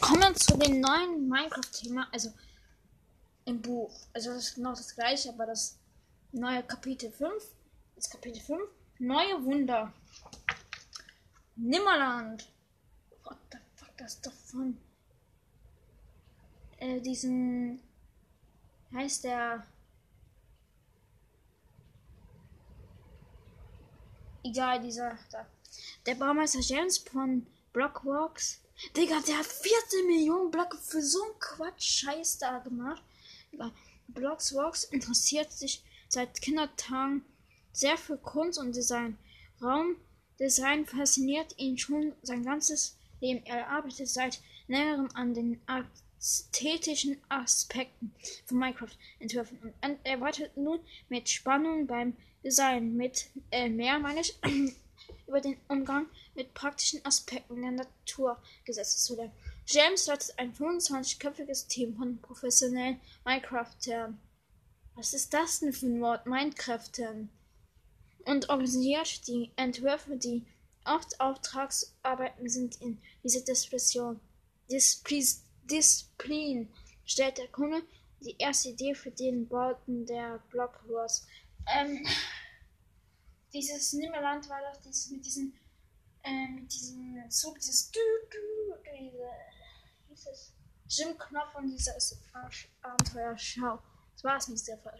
Kommen wir zu dem neuen Minecraft-Thema, also im Buch. Also das ist genau das gleiche, aber das neue Kapitel 5. Das Kapitel 5. Neue Wunder. Nimmerland. What the fuck, das ist doch von äh, diesen heißt der egal dieser da. der Baumeister James von Blockwalks Digga, der hat 14 Millionen Blöcke für so einen Quatsch Scheiß da gemacht. Blocksworks interessiert sich seit Kindertagen sehr für Kunst und Design. Raumdesign fasziniert ihn schon sein ganzes Leben. Er arbeitet seit längerem an den ästhetischen Aspekten von Minecraft-Entwürfen und erwartet nun mit Spannung beim Design. Mit äh, mehr meine ich über den Umgang mit praktischen Aspekten der Naturgesetze zu lernen. James leitet ein 25-köpfiges Team von professionellen Minecraftern. Was ist das denn für ein Wort? Minecraftern. Und organisiert die Entwürfe, die oft Auftragsarbeiten sind in dieser Disziplin. Disziplin stellt der Kunde die erste Idee für den Bauten der Block Wars. Ähm, dieses Nimmerland war doch dieses mit diesem äh, mit diesem Zug, dieses du, du, diese, dieses Jim Knopf und dieses Abenteuer Schau. Das war es mit der Folge.